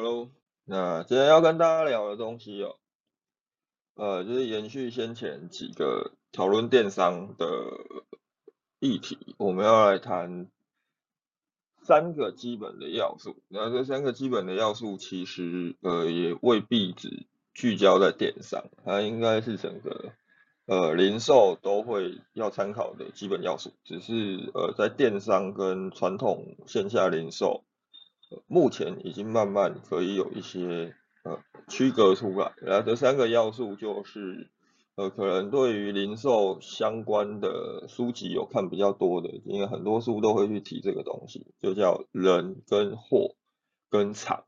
喽。那今天要跟大家聊的东西哦，呃，就是延续先前几个讨论电商的议题，我们要来谈三个基本的要素。那这三个基本的要素其实呃也未必只聚焦在电商，它应该是整个。呃，零售都会要参考的基本要素，只是呃，在电商跟传统线下零售，目前已经慢慢可以有一些呃区隔出来。然后这三个要素就是，呃，可能对于零售相关的书籍有看比较多的，因为很多书都会去提这个东西，就叫人跟货跟厂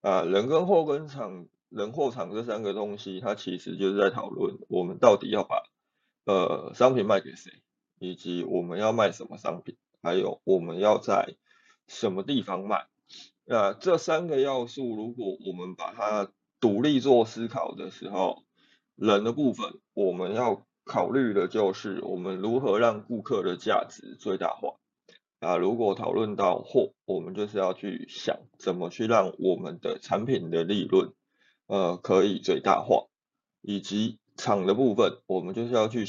啊，人跟货跟厂。人货场这三个东西，它其实就是在讨论我们到底要把呃商品卖给谁，以及我们要卖什么商品，还有我们要在什么地方卖。呃这三个要素，如果我们把它独立做思考的时候，人的部分我们要考虑的就是我们如何让顾客的价值最大化。啊，如果讨论到货，我们就是要去想怎么去让我们的产品的利润。呃，可以最大化，以及厂的部分，我们就是要去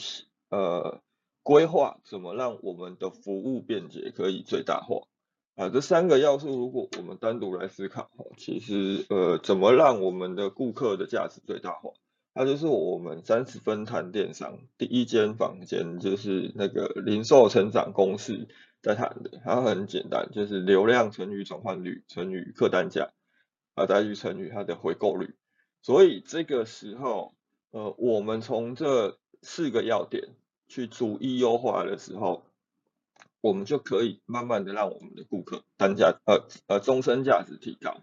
呃规划怎么让我们的服务便捷可以最大化啊。这三个要素，如果我们单独来思考，其实呃怎么让我们的顾客的价值最大化，它就是我们三十分谈电商第一间房间，就是那个零售成长公式在谈的。它很简单，就是流量乘以转换率乘以客单价啊，再去乘以它的回购率。所以这个时候，呃，我们从这四个要点去逐一优化的时候，我们就可以慢慢的让我们的顾客单价，呃呃，终身价值提高。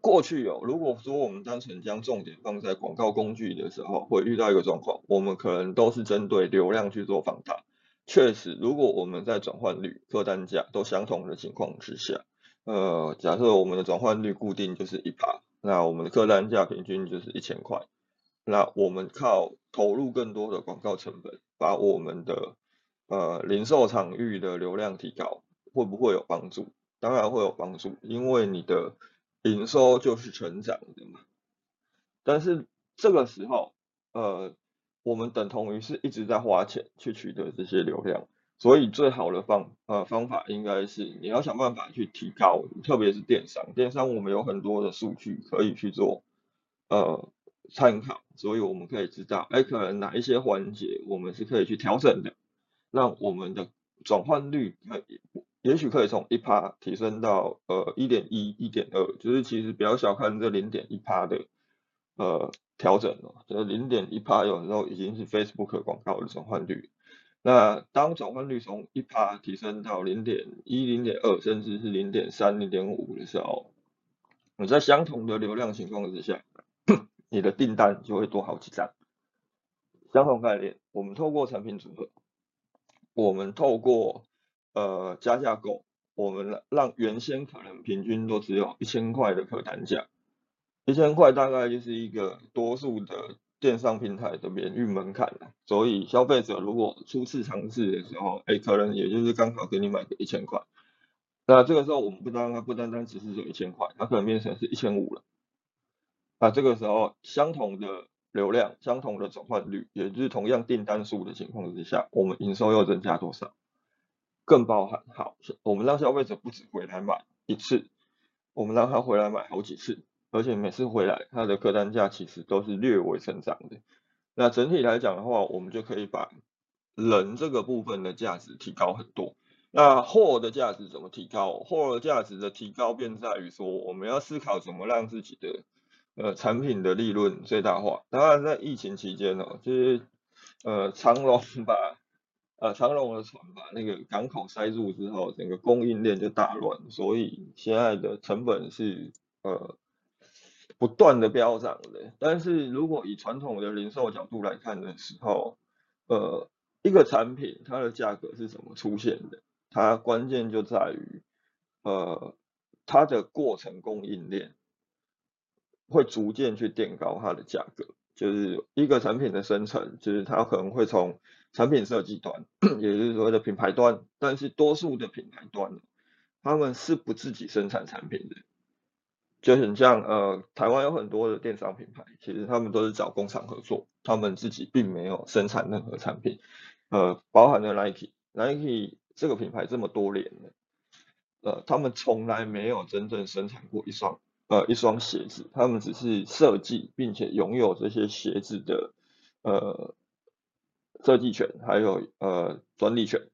过去有，如果说我们单纯将重点放在广告工具的时候，会遇到一个状况，我们可能都是针对流量去做放大。确实，如果我们在转换率、客单价都相同的情况之下，呃，假设我们的转换率固定就是一趴。那我们的客单价平均就是一千块，那我们靠投入更多的广告成本，把我们的呃零售场域的流量提高，会不会有帮助？当然会有帮助，因为你的营收就是成长的嘛。但是这个时候，呃，我们等同于是一直在花钱去取得这些流量。所以最好的方呃方法应该是你要想办法去提高，特别是电商，电商我们有很多的数据可以去做呃参考，所以我们可以知道，哎，可能哪一些环节我们是可以去调整的，让我们的转换率可以，也许可以从一趴提升到呃一点一、一点二，就是其实不要小看这零点一趴的呃调整哦，这零点一趴有时候已经是 Facebook 广告的转换率。那当转换率从一趴提升到零点一、零点二，甚至是零点三、零点五的时候，你在相同的流量情况之下，你的订单就会多好几张。相同概念，我们透过产品组合，我们透过呃加价购，我们让原先可能平均都只有一千块的客单价，一千块大概就是一个多数的。电商平台的免运门槛所以消费者如果初次尝试的时候，哎，可能也就是刚好给你买个一千块，那这个时候我们不单单不单单只是有一千块，它可能变成是一千五了，那这个时候相同的流量、相同的转换率，也就是同样订单数的情况之下，我们营收又增加多少？更包含好，我们让消费者不止回来买一次，我们让他回来买好几次。而且每次回来，它的客单价其实都是略微成长的。那整体来讲的话，我们就可以把人这个部分的价值提高很多。那货的价值怎么提高？货的价值的提高便在于说，我们要思考怎么让自己的呃产品的利润最大化。当然，在疫情期间呢，就是呃长龙把呃长龙的船把那个港口塞住之后，整个供应链就大乱，所以现在的成本是呃。不断的飙涨的，但是如果以传统的零售角度来看的时候，呃，一个产品它的价格是怎么出现的？它关键就在于，呃，它的过程供应链会逐渐去垫高它的价格。就是一个产品的生成，就是它可能会从产品设计端，也就是所谓的品牌端，但是多数的品牌端，他们是不自己生产产品的。就很像呃，台湾有很多的电商品牌，其实他们都是找工厂合作，他们自己并没有生产任何产品，呃，包含了 Nike，Nike 这个品牌这么多年了，呃，他们从来没有真正生产过一双呃一双鞋子，他们只是设计并且拥有这些鞋子的呃设计权，还有呃专利权。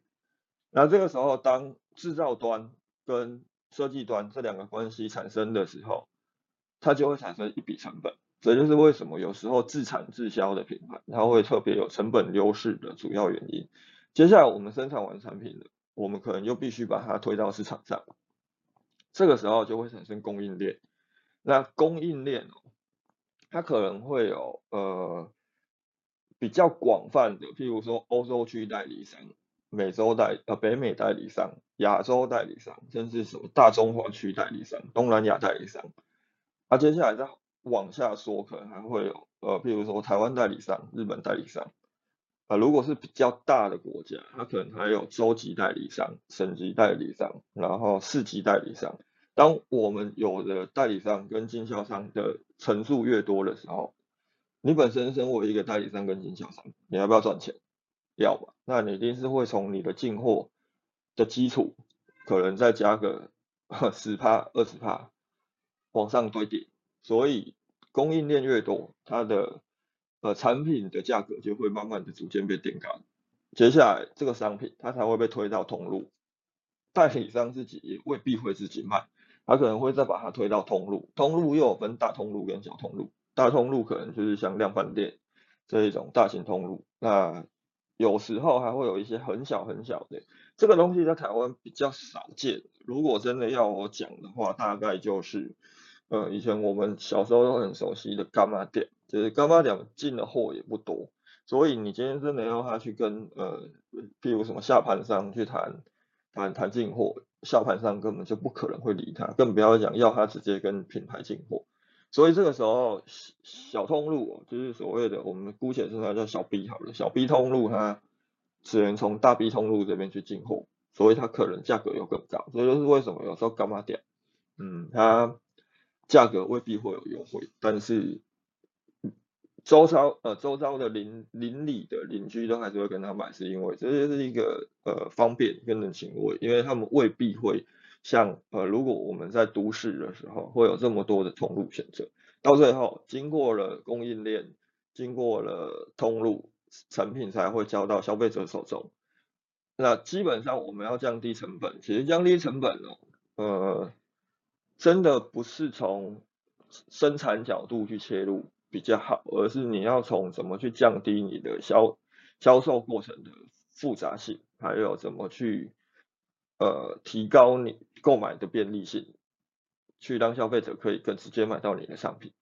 那这个时候，当制造端跟设计端这两个关系产生的时候，它就会产生一笔成本，这就是为什么有时候自产自销的品牌，它会特别有成本优势的主要原因。接下来我们生产完产品了，我们可能就必须把它推到市场上，这个时候就会产生供应链。那供应链哦，它可能会有呃比较广泛的，譬如说欧洲区代理商。美洲代呃北美代理商、亚洲代理商，甚至什么大中华区代理商、东南亚代理商，啊，接下来再往下说，可能还会有呃，譬如说台湾代理商、日本代理商，啊，如果是比较大的国家，它可能还有州级代理商、省级代理商，然后市级代理商。当我们有的代理商跟经销商的层数越多的时候，你本身身为一个代理商跟经销商，你要不要赚钱？要吧，那你一定是会从你的进货的基础，可能再加个 十帕、二十帕往上堆叠，所以供应链越多，它的呃产品的价格就会慢慢的逐渐被垫高。接下来这个商品它才会被推到通路，代理商自己也未必会自己卖，他可能会再把它推到通路，通路又有分大通路跟小通路，大通路可能就是像量贩店这一种大型通路，那。有时候还会有一些很小很小的，这个东西在台湾比较少见。如果真的要我讲的话，大概就是，呃，以前我们小时候都很熟悉的干妈店，就是干妈店进的货也不多，所以你今天真的要他去跟呃，譬如什么下盘商去谈谈谈进货，下盘商根本就不可能会理他，更不要讲要他直接跟品牌进货。所以这个时候，小通路就是所谓的我们姑且称它叫小 B 好了，小 B 通路它只能从大 B 通路这边去进货，所以它可能价格又更高。这就是为什么有时候干妈店，嗯，它价格未必会有优惠，但是周遭呃周遭的邻邻里的邻居都还是会跟他买，是因为这就是一个呃方便跟人情味，因为他们未必会。像呃，如果我们在都市的时候，会有这么多的通路选择，到最后经过了供应链，经过了通路，产品才会交到消费者手中。那基本上我们要降低成本，其实降低成本哦，呃，真的不是从生产角度去切入比较好，而是你要从怎么去降低你的销销售过程的复杂性，还有怎么去。呃，提高你购买的便利性，去让消费者可以更直接买到你的商品。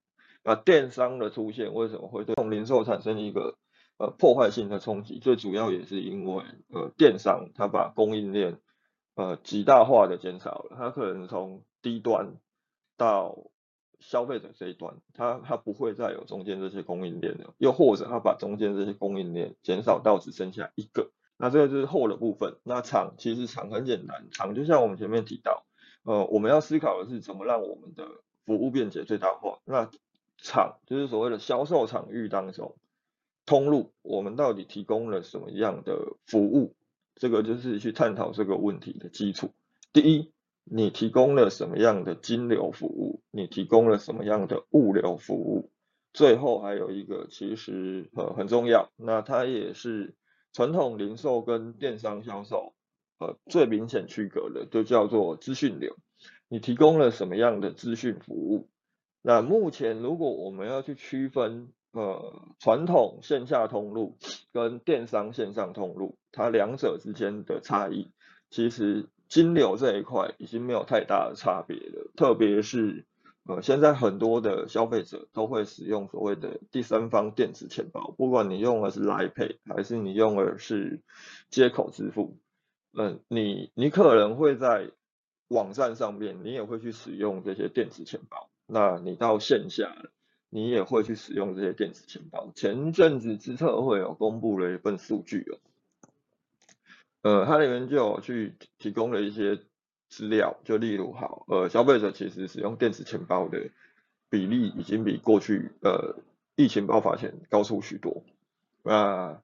那电商的出现为什么会对零售产生一个呃破坏性的冲击？最主要也是因为呃电商它把供应链呃极大化的减少了，它可能从低端到消费者这一端，它它不会再有中间这些供应链了，又或者它把中间这些供应链减少到只剩下一个。那这个就是后的部分。那厂其实厂很简单，厂就像我们前面提到，呃，我们要思考的是怎么让我们的服务便捷最大化。那厂就是所谓的销售场域当中，通路我们到底提供了什么样的服务？这个就是去探讨这个问题的基础。第一，你提供了什么样的金流服务？你提供了什么样的物流服务？最后还有一个其实呃很重要，那它也是。传统零售跟电商销售，呃，最明显区隔的就叫做资讯流。你提供了什么样的资讯服务？那目前如果我们要去区分，呃，传统线下通路跟电商线上通路，它两者之间的差异，其实金流这一块已经没有太大的差别了，特别是。呃，现在很多的消费者都会使用所谓的第三方电子钱包，不管你用的是 l i Pay 还是你用的是接口支付，嗯，你你可能会在网站上面，你也会去使用这些电子钱包。那你到线下，你也会去使用这些电子钱包。前阵子资策会有公布了一份数据哦，呃，它里面就有去提供了一些资料，就例如好，呃，消费者其实使用电子钱包的比例已经比过去呃疫情爆发前高出许多。那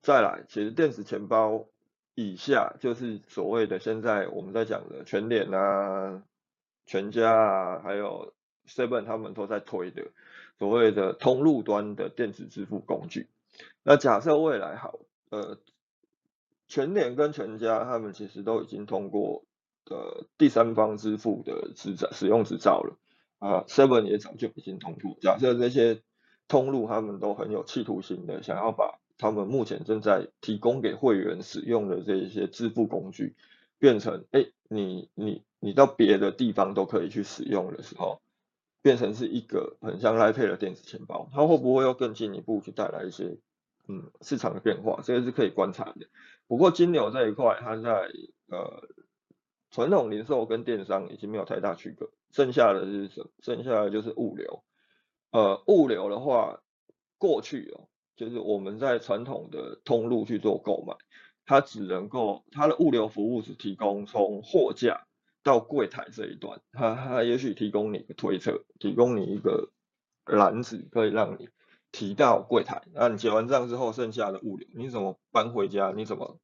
再来，其实电子钱包以下就是所谓的现在我们在讲的全脸啊、全家啊，还有 Seven 他们都在推的所谓的通路端的电子支付工具。那假设未来好，呃，全联跟全家他们其实都已经通过呃第三方支付的执照使用执照了啊，Seven 也早就已经通过。假设这些通路他们都很有企图心的，想要把他们目前正在提供给会员使用的这一些支付工具变成，哎，你你你到别的地方都可以去使用的时候，变成是一个很像来配的电子钱包，它会不会又更进一步去带来一些嗯市场的变化？这个是可以观察的。不过金牛这一块，它在呃传统零售跟电商已经没有太大区隔，剩下的是什？剩下的就是物流。呃，物流的话，过去哦，就是我们在传统的通路去做购买，它只能够它的物流服务只提供从货架到柜台这一段，它它也许提供你一个推车，提供你一个篮子，可以让你提到柜台。那你结完账之后，剩下的物流你怎么搬回家？你怎么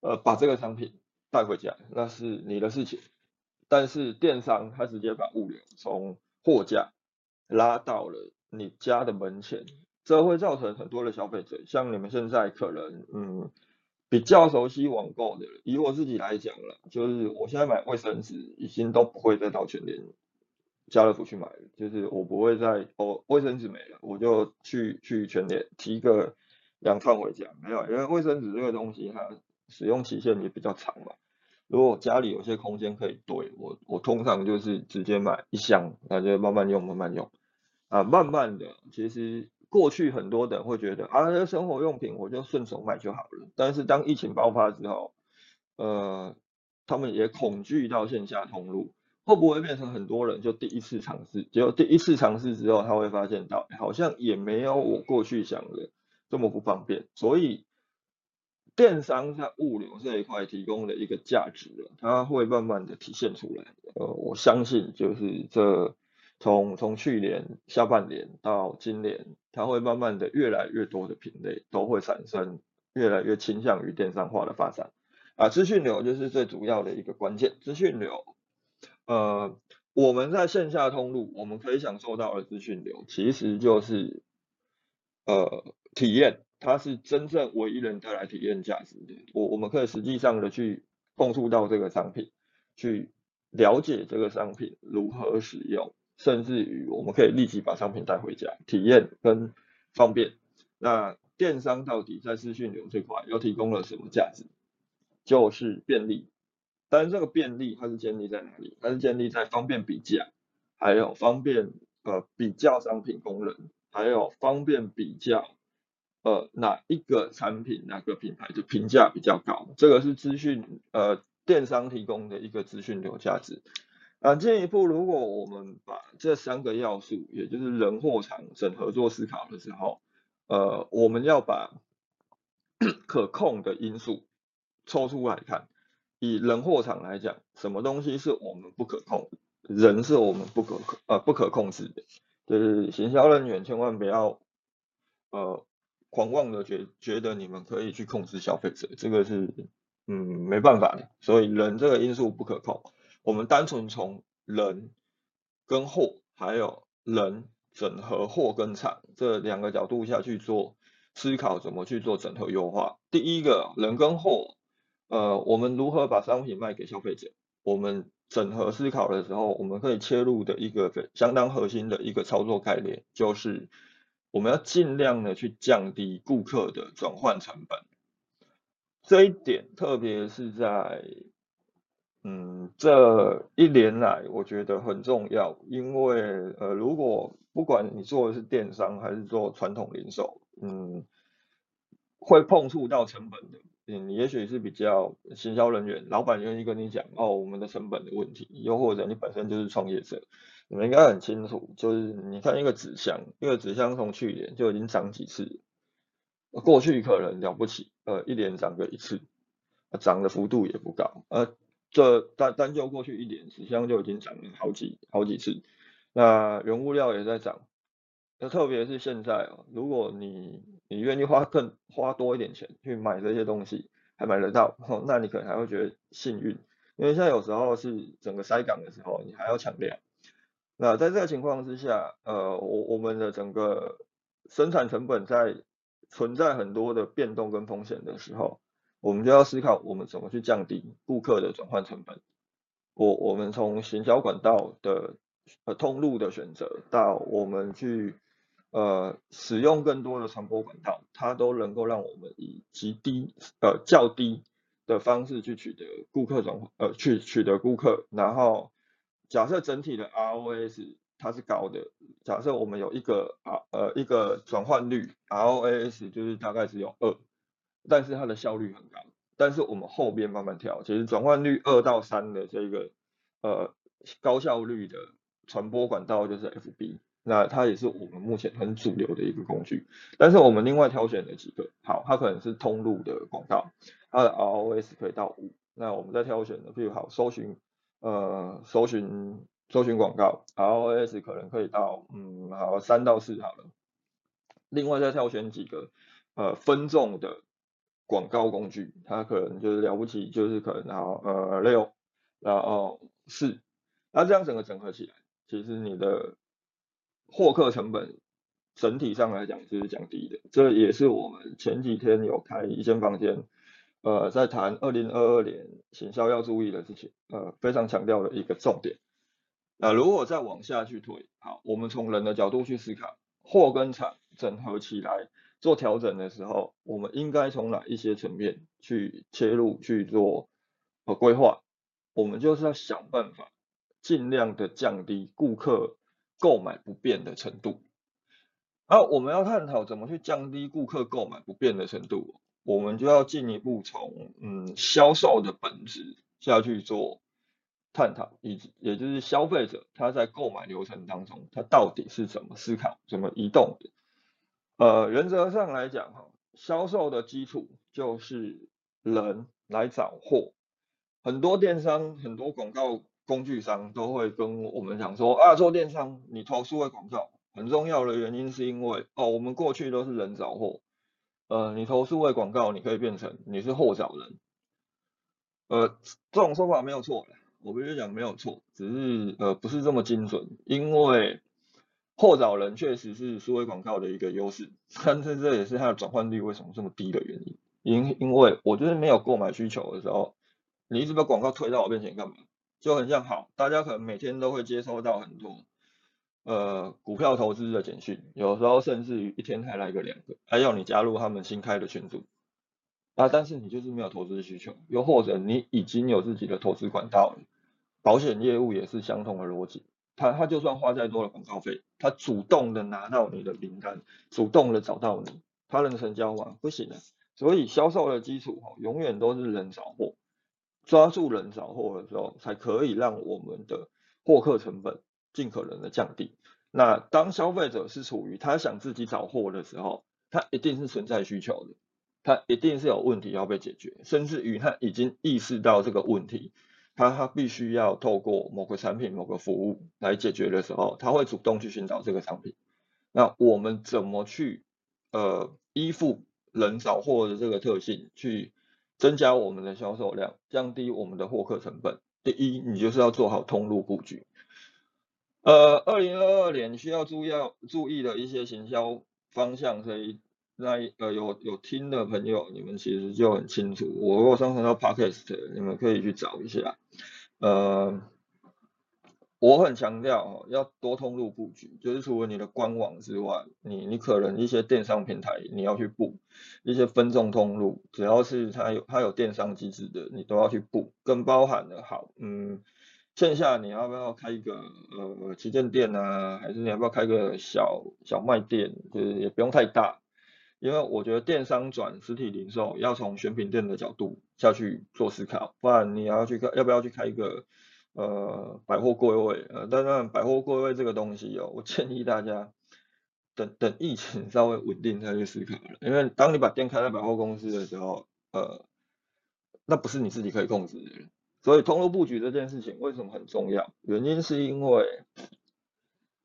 呃把这个商品带回家？那是你的事情。但是电商它直接把物流从货架拉到了你家的门前，这会造成很多的消费者，像你们现在可能嗯比较熟悉网购的，以我自己来讲了，就是我现在买卫生纸已经都不会再到全联、家乐福去买了，就是我不会再哦卫生纸没了，我就去去全联提个两串回家，没有，因为卫生纸这个东西它使用期限也比较长嘛。如果家里有些空间可以堆，我我通常就是直接买一箱，那就慢慢用慢慢用，啊，慢慢的，其实过去很多人会觉得啊，这生活用品我就顺手买就好了，但是当疫情爆发之后，呃，他们也恐惧到线下通路，会不会变成很多人就第一次尝试，结果第一次尝试之后，他会发现到好像也没有我过去想的这么不方便，所以。电商在物流这一块提供的一个价值，它会慢慢的体现出来。呃，我相信就是这从从去年下半年到今年，它会慢慢的越来越多的品类都会产生越来越倾向于电商化的发展。啊，资讯流就是最主要的一个关键。资讯流，呃，我们在线下通路，我们可以享受到的资讯流，其实就是呃体验。它是真正唯一能带来体验价值的。我我们可以实际上的去碰触到这个商品，去了解这个商品如何使用，甚至于我们可以立即把商品带回家，体验跟方便。那电商到底在资讯流这块又提供了什么价值？就是便利。但是这个便利它是建立在哪里？它是建立在方便比价，还有方便呃比较商品功能，还有方便比较。呃，哪一个产品、哪个品牌的评价比较高？这个是资讯呃电商提供的一个资讯流价值。啊，进一步，如果我们把这三个要素，也就是人、货、场整合做思考的时候，呃，我们要把 可控的因素抽出来看。以人、货、场来讲，什么东西是我们不可控？人是我们不可控呃不可控制的，就是行销人员千万不要呃。狂妄的觉觉得你们可以去控制消费者，这个是嗯没办法的。所以人这个因素不可控，我们单纯从人跟货，还有人整合货跟厂这两个角度下去做思考，怎么去做整合优化。第一个人跟货，呃，我们如何把商品卖给消费者？我们整合思考的时候，我们可以切入的一个相当核心的一个操作概念就是。我们要尽量的去降低顾客的转换成本，这一点特别是在嗯这一年来，我觉得很重要。因为呃，如果不管你做的是电商还是做传统零售，嗯，会碰触到成本的，嗯，也许是比较行销人员、老板愿意跟你讲哦，我们的成本的问题，又或者你本身就是创业者。你们应该很清楚，就是你看一个纸箱，一个纸箱从去年就已经涨几次，过去可能了不起，呃，一年涨个一次，涨的幅度也不高，呃，这单单就过去一年，纸箱就已经涨了好几好几次。那原物料也在涨，那特别是现在哦，如果你你愿意花更花多一点钱去买这些东西，还买得到，那你可能还会觉得幸运，因为现在有时候是整个塞港的时候，你还要抢量。那在这个情况之下，呃，我我们的整个生产成本在存在很多的变动跟风险的时候，我们就要思考我们怎么去降低顾客的转换成本。我我们从行销管道的呃通路的选择，到我们去呃使用更多的传播管道，它都能够让我们以极低呃较低的方式去取得顾客转呃去取得顾客，然后。假设整体的 ROS 它是高的，假设我们有一个啊呃一个转换率 ROS 就是大概只有二，但是它的效率很高。但是我们后边慢慢调，其实转换率二到三的这个呃高效率的传播管道就是 FB，那它也是我们目前很主流的一个工具。但是我们另外挑选了几个，好，它可能是通路的广告，它的 R O S 可以到五。那我们再挑选的，譬如好搜寻。呃，搜寻搜寻广告，ROS 可能可以到，嗯，好三到四好了。另外再挑选几个呃分众的广告工具，它可能就是了不起，就是可能好呃六，然后四，那这样整个整合起来，其实你的获客成本整体上来讲是降低的。这也是我们前几天有开一间房间。呃，在谈二零二二年行销要注意的事情，呃，非常强调的一个重点。那如果再往下去推，好，我们从人的角度去思考，货跟厂整合起来做调整的时候，我们应该从哪一些层面去切入去做呃规划？我们就是要想办法，尽量的降低顾客购买不便的程度。啊，我们要探讨怎么去降低顾客购买不便的程度。我们就要进一步从嗯销售的本质下去做探讨，以也就是消费者他在购买流程当中，他到底是怎么思考、怎么移动的？呃，原则上来讲哈，销售的基础就是人来找货。很多电商、很多广告工具商都会跟我们讲说啊，做电商你投数位广告很重要的原因是因为哦，我们过去都是人找货。呃，你投数位广告，你可以变成你是货找人，呃，这种说法没有错我必须讲没有错，只是呃不是这么精准，因为货找人确实是数位广告的一个优势，但是这也是它的转换率为什么这么低的原因，因因为我就是没有购买需求的时候，你一直把广告推到我面前干嘛？就很像好，大家可能每天都会接收到很多。呃，股票投资的简讯，有时候甚至于一天还来个两个，还要你加入他们新开的群组啊。但是你就是没有投资需求，又或者你已经有自己的投资管道了，保险业务也是相同的逻辑。他他就算花再多的广告费，他主动的拿到你的名单，主动的找到你，他能成交吗？不行的。所以销售的基础哈，永远都是人找货，抓住人找货的时候，才可以让我们的获客成本。尽可能的降低。那当消费者是处于他想自己找货的时候，他一定是存在需求的，他一定是有问题要被解决，甚至于他已经意识到这个问题，他他必须要透过某个产品、某个服务来解决的时候，他会主动去寻找这个商品。那我们怎么去呃依附人找货的这个特性，去增加我们的销售量，降低我们的获客成本？第一，你就是要做好通路布局。呃，二零二二年需要注意要注意的一些行销方向，所以那呃有有听的朋友，你们其实就很清楚。我如果上传到 Podcast，你们可以去找一下。呃，我很强调要多通路布局，就是除了你的官网之外，你你可能一些电商平台你要去布一些分众通路，只要是它有它有电商机制的，你都要去布，更包含的好，嗯。线下你要不要开一个呃旗舰店呢？还是你要不要开个小小卖店？就是也不用太大，因为我觉得电商转实体零售要从选品店的角度下去做思考，不然你要去开要不要去开一个呃百货柜位？呃，当然百货柜位这个东西哦，我建议大家等等疫情稍微稳定再去思考了，因为当你把店开在百货公司的时候，呃，那不是你自己可以控制的。所以通路布局这件事情为什么很重要？原因是因为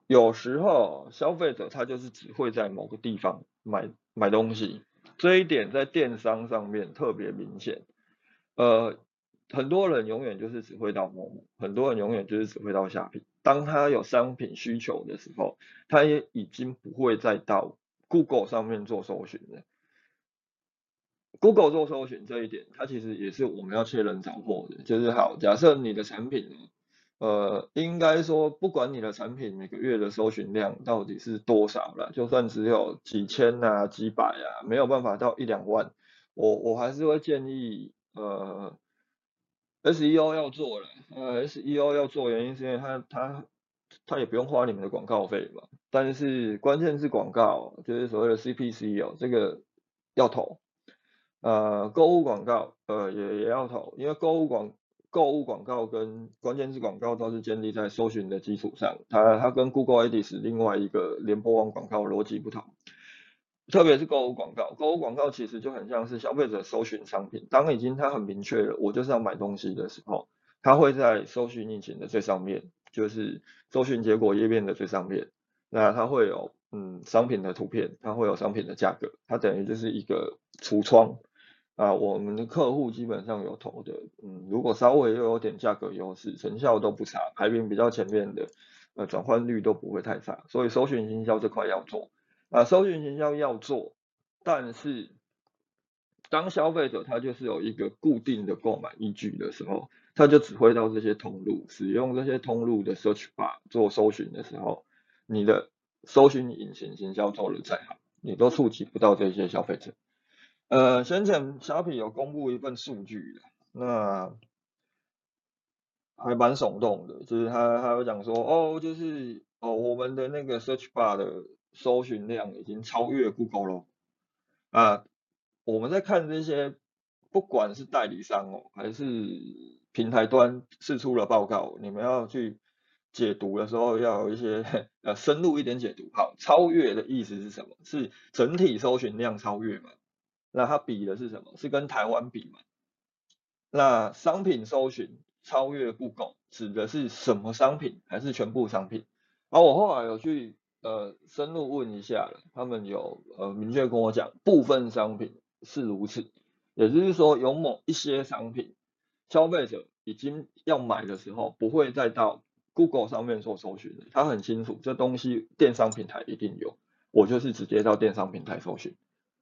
有时候消费者他就是只会在某个地方买买东西，这一点在电商上面特别明显。呃，很多人永远就是只会到某某，很多人永远就是只会到下品。当他有商品需求的时候，他也已经不会再到 Google 上面做搜寻了。Google 做搜寻这一点，它其实也是我们要确认找货的。就是好，假设你的产品，呃，应该说不管你的产品每个月的搜寻量到底是多少了，就算只有几千啊、几百啊，没有办法到一两万，我我还是会建议，呃，SEO 要做了，呃，SEO 要做原因是因为它它它也不用花你们的广告费嘛，但是关键是广告，就是所谓的 CPC 哦，这个要投。呃，购物广告，呃，也也要投，因为购物广购物广告跟关键字广告都是建立在搜寻的基础上，它它跟 Google Ads 另外一个联播网广告逻辑不同，特别是购物广告，购物广告其实就很像是消费者搜寻商品，当已经他很明确了，我就是要买东西的时候，他会在搜寻引擎的最上面，就是搜寻结果页面的最上面，那它会有嗯商品的图片，它会有商品的价格，它等于就是一个橱窗。啊，我们的客户基本上有投的，嗯，如果稍微又有点价格优势，成效都不差，排名比较前面的，呃，转换率都不会太差，所以搜寻营销这块要做，啊，搜寻营销要做，但是当消费者他就是有一个固定的购买依据的时候，他就只会到这些通路，使用这些通路的 search bar 做搜寻的时候，你的搜寻引擎营销做的再好，你都触及不到这些消费者。呃，先前小品有公布一份数据，那还蛮耸动的，就是他他有讲说，哦，就是哦，我们的那个 search bar 的搜寻量已经超越 Google 了。啊，我们在看这些，不管是代理商哦，还是平台端释出了报告，你们要去解读的时候，要有一些呃深入一点解读。好，超越的意思是什么？是整体搜寻量超越吗？那它比的是什么？是跟台湾比嘛？那商品搜寻超越 Google 指的是什么商品？还是全部商品？然后我后来有去呃深入问一下，他们有呃明确跟我讲，部分商品是如此，也就是说有某一些商品，消费者已经要买的时候，不会再到 Google 上面做搜寻，他很清楚这东西电商平台一定有，我就是直接到电商平台搜寻。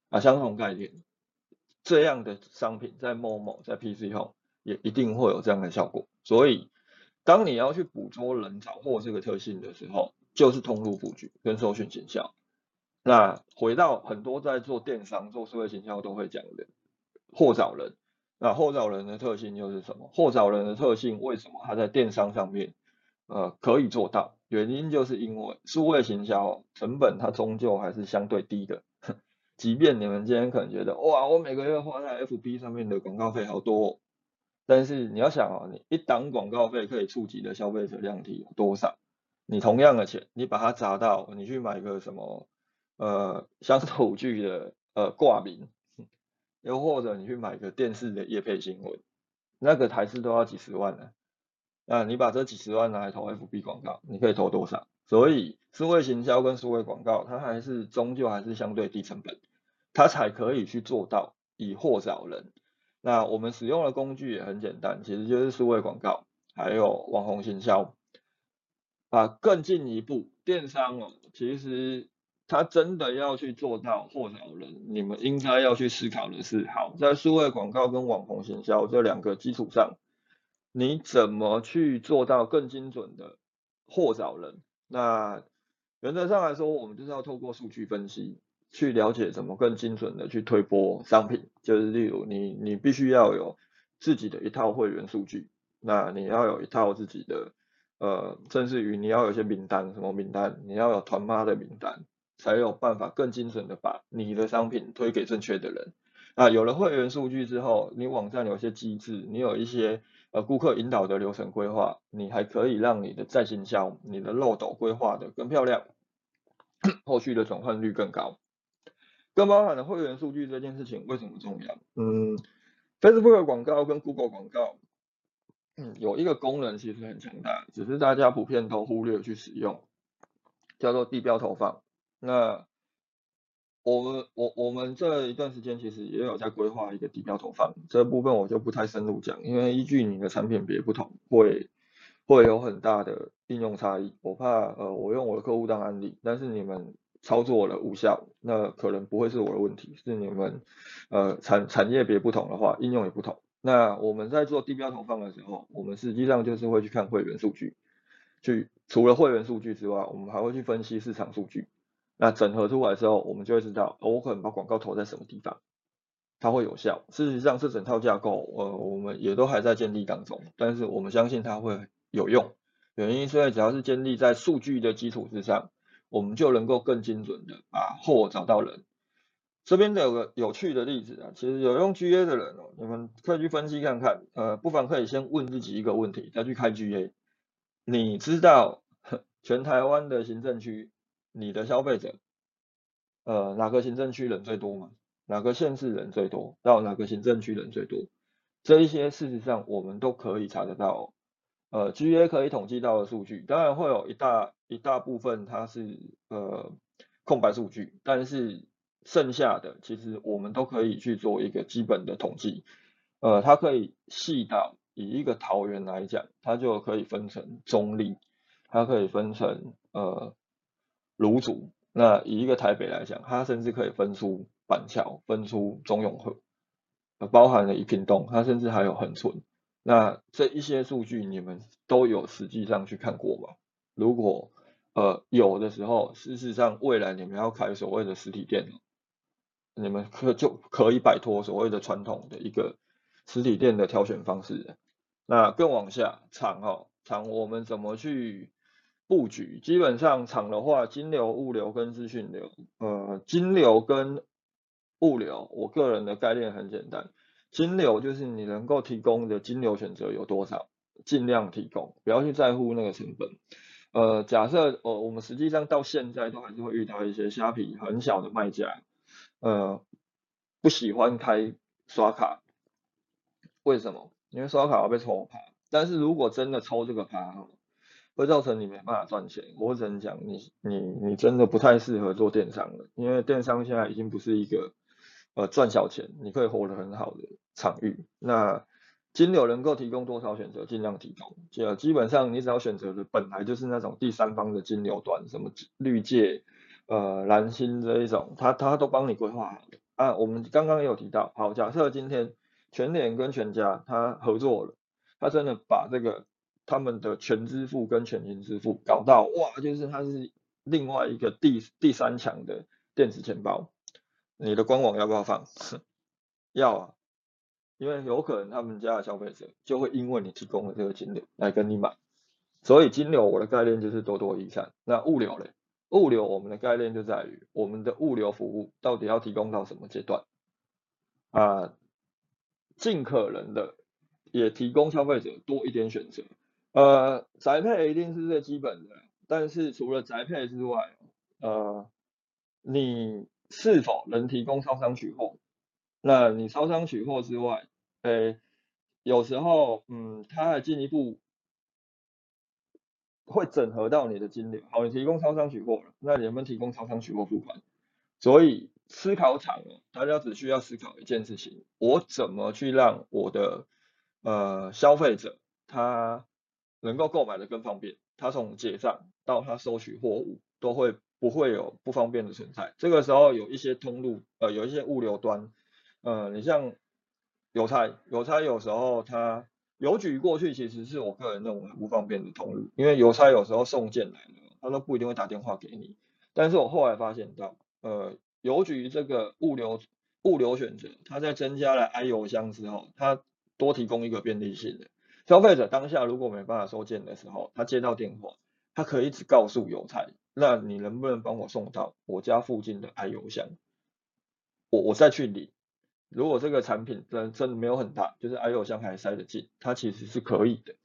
啊，相同概念，这样的商品在某某在 PC 后也一定会有这样的效果。所以，当你要去捕捉人找货这个特性的时候，就是通路布局跟搜寻行销。那回到很多在做电商、做数位行销都会讲的货找人。那货找人的特性又是什么？货找人的特性为什么它在电商上面呃可以做到？原因就是因为数位行销成本它终究还是相对低的。即便你们今天可能觉得，哇，我每个月花在 FB 上面的广告费好多，但是你要想啊，你一档广告费可以触及的消费者量体有多少？你同样的钱，你把它砸到，你去买个什么，呃，乡土剧的呃挂名，又或者你去买个电视的叶配新闻，那个台式都要几十万呢。那你把这几十万拿来投 FB 广告，你可以投多少？所以，数位行销跟数位广告，它还是终究还是相对低成本，它才可以去做到以货找人。那我们使用的工具也很简单，其实就是数位广告，还有网红行销。啊，更进一步，电商哦，其实它真的要去做到货找人，你们应该要去思考的是，好，在数位广告跟网红行销这两个基础上，你怎么去做到更精准的货找人？那原则上来说，我们就是要透过数据分析，去了解怎么更精准的去推播商品。就是例如，你你必须要有自己的一套会员数据，那你要有一套自己的呃，正是于你要有些名单，什么名单，你要有团妈的名单，才有办法更精准的把你的商品推给正确的人。那有了会员数据之后，你网站有些机制，你有一些。呃，顾客引导的流程规划，你还可以让你的在行销、你的漏斗规划的更漂亮，后续的转换率更高。更包含了会员数据这件事情为什么重要？嗯，Facebook 广告跟 Google 广告嗯，有一个功能其实很强大，只是大家普遍都忽略去使用，叫做地标投放。那我们我我们这一段时间其实也有在规划一个地标投放，这部分我就不太深入讲，因为依据你的产品别不同，会会有很大的应用差异。我怕呃我用我的客户当案例，但是你们操作了无效，那可能不会是我的问题，是你们呃产产业别不同的话，应用也不同。那我们在做地标投放的时候，我们实际上就是会去看会员数据，去除了会员数据之外，我们还会去分析市场数据。那整合出来之后，我们就会知道，我可能把广告投在什么地方，它会有效。事实上，这整套架构，呃，我们也都还在建立当中，但是我们相信它会有用。原因是因为只要是建立在数据的基础之上，我们就能够更精准的把货找到人。这边的有个有趣的例子啊，其实有用 GA 的人哦，你们可以去分析看看，呃，不妨可以先问自己一个问题，再去开 GA。你知道全台湾的行政区，你的消费者，呃，哪个行政区人最多吗？哪个县市人最多？到哪个行政区人最多？这一些事实上我们都可以查得到，呃，GA 可以统计到的数据，当然会有一大一大部分它是呃空白数据，但是。剩下的其实我们都可以去做一个基本的统计，呃，它可以细到以一个桃园来讲，它就可以分成中立，它可以分成呃芦竹，那以一个台北来讲，它甚至可以分出板桥，分出中永和，包含了一品东，它甚至还有恒春，那这一些数据你们都有实际上去看过吗？如果呃有的时候，事实上未来你们要开所谓的实体店。你们可就可以摆脱所谓的传统的一个实体店的挑选方式。那更往下厂哦，厂我们怎么去布局？基本上厂的话，金流、物流跟资讯流。呃，金流跟物流，我个人的概念很简单，金流就是你能够提供的金流选择有多少，尽量提供，不要去在乎那个成本。呃，假设呃我们实际上到现在都还是会遇到一些虾皮很小的卖家。呃，不喜欢开刷卡，为什么？因为刷卡要被抽卡。但是如果真的抽这个卡，会造成你没办法赚钱。我只能讲，你你你真的不太适合做电商了，因为电商现在已经不是一个呃赚小钱，你可以活得很好的场域。那金流能够提供多少选择，尽量提供。就基本上你只要选择的本来就是那种第三方的金流端，什么绿界。呃，蓝星这一种，他他都帮你规划好的啊。我们刚刚也有提到，好，假设今天全联跟全家他合作了，他真的把这个他们的全支付跟全银支付搞到哇，就是它是另外一个第第三强的电子钱包，你的官网要不要放？要啊，因为有可能他们家的消费者就会因为你提供了这个金流来跟你买，所以金流我的概念就是多多益善。那物流嘞？物流我们的概念就在于，我们的物流服务到底要提供到什么阶段啊？尽可能的也提供消费者多一点选择。呃，宅配一定是最基本的，但是除了宅配之外，呃，你是否能提供超商取货？那你超商取货之外，诶，有时候，嗯，它还进一步。会整合到你的金流，好，你提供超商取货了，那你能不能提供超商取货付款？所以思考场哦，大家只需要思考一件事情：我怎么去让我的呃消费者他能够购买的更方便？他从结账到他收取货物都会不会有不方便的存在？这个时候有一些通路呃有一些物流端呃，你像邮差，邮差有时候他。邮局过去其实是我个人认为不方便的通路，因为邮差有时候送件来了，他都不一定会打电话给你。但是我后来发现到，呃，邮局这个物流物流选择，它在增加了 i 邮箱之后，它多提供一个便利性的消费者当下如果没办法收件的时候，他接到电话，他可以只告诉邮差，那你能不能帮我送到我家附近的 i 邮箱，我我再去领。如果这个产品真真的没有很大，就是 I O 箱还塞得进，它其实是可以的。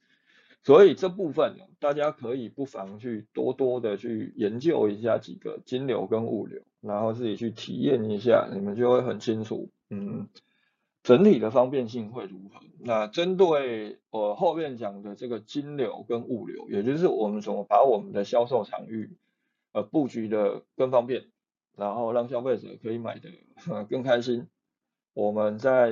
所以这部分大家可以不妨去多多的去研究一下几个金流跟物流，然后自己去体验一下，你们就会很清楚，嗯，整体的方便性会如何？那针对我后面讲的这个金流跟物流，也就是我们怎么把我们的销售场域呃布局的更方便，然后让消费者可以买的更开心。我们在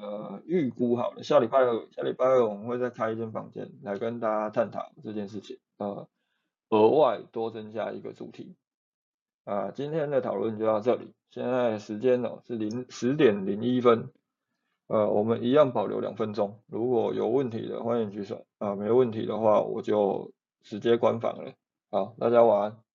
呃预估好了，下礼拜二下礼拜二我们会再开一间房间来跟大家探讨这件事情，呃，额外多增加一个主题。啊，今天的讨论就到这里，现在时间呢是零十点零一分，呃，我们一样保留两分钟，如果有问题的欢迎举手，啊，没问题的话我就直接关房了，好，大家晚安。